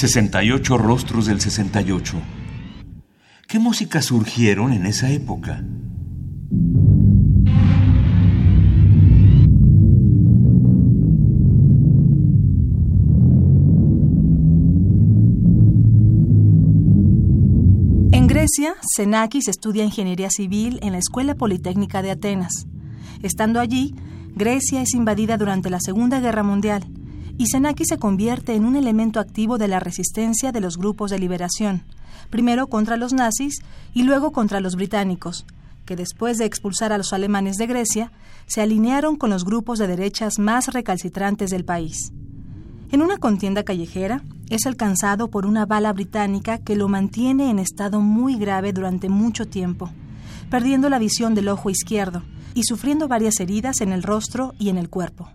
68 rostros del 68. ¿Qué músicas surgieron en esa época? En Grecia, Xenakis estudia ingeniería civil en la Escuela Politécnica de Atenas. Estando allí, Grecia es invadida durante la Segunda Guerra Mundial y Senaki se convierte en un elemento activo de la resistencia de los grupos de liberación, primero contra los nazis y luego contra los británicos, que después de expulsar a los alemanes de Grecia, se alinearon con los grupos de derechas más recalcitrantes del país. En una contienda callejera, es alcanzado por una bala británica que lo mantiene en estado muy grave durante mucho tiempo, perdiendo la visión del ojo izquierdo y sufriendo varias heridas en el rostro y en el cuerpo.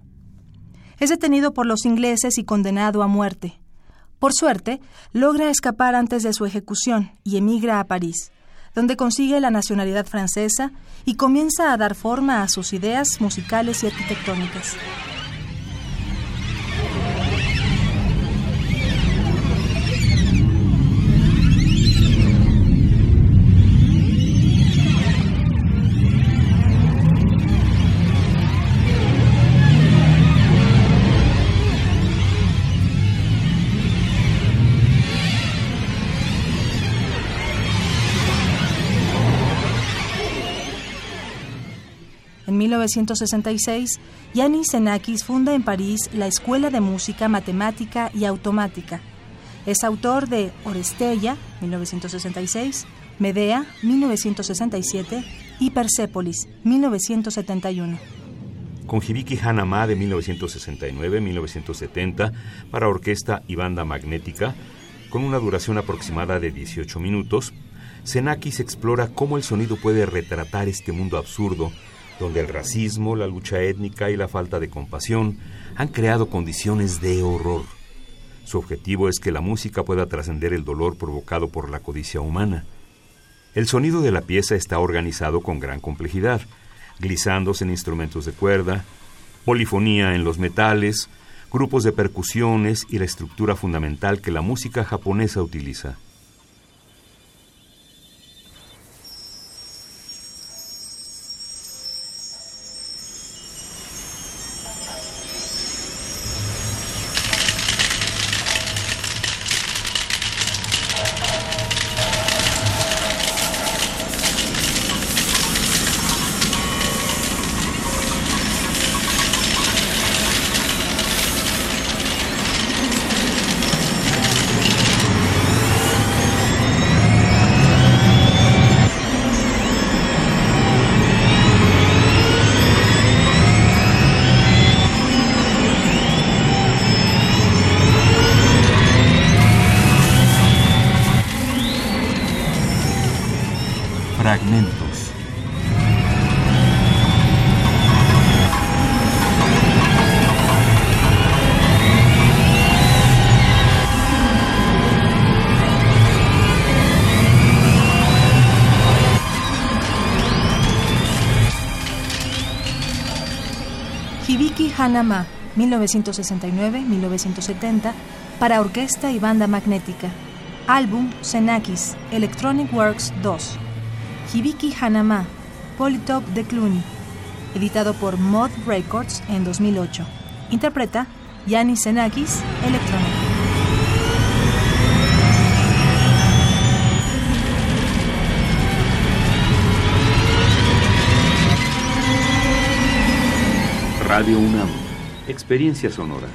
Es detenido por los ingleses y condenado a muerte. Por suerte, logra escapar antes de su ejecución y emigra a París, donde consigue la nacionalidad francesa y comienza a dar forma a sus ideas musicales y arquitectónicas. En 1966, Yanis Xenakis funda en París la Escuela de Música Matemática y Automática. Es autor de Orestella, 1966, Medea, 1967 y Persépolis, 1971. Con Hibiki Hanama de 1969-1970 para orquesta y banda magnética, con una duración aproximada de 18 minutos, Xenakis explora cómo el sonido puede retratar este mundo absurdo donde el racismo, la lucha étnica y la falta de compasión han creado condiciones de horror. Su objetivo es que la música pueda trascender el dolor provocado por la codicia humana. El sonido de la pieza está organizado con gran complejidad, glisandos en instrumentos de cuerda, polifonía en los metales, grupos de percusiones y la estructura fundamental que la música japonesa utiliza. Hibiki Hanama, 1969-1970, para orquesta y banda magnética. Álbum Xenakis, Electronic Works 2. Hibiki Hanama, Polytop de Cluny, editado por Mod Records en 2008. Interpreta Yannis Xenakis, electrónica. Radio UNAM. Experiencia sonora.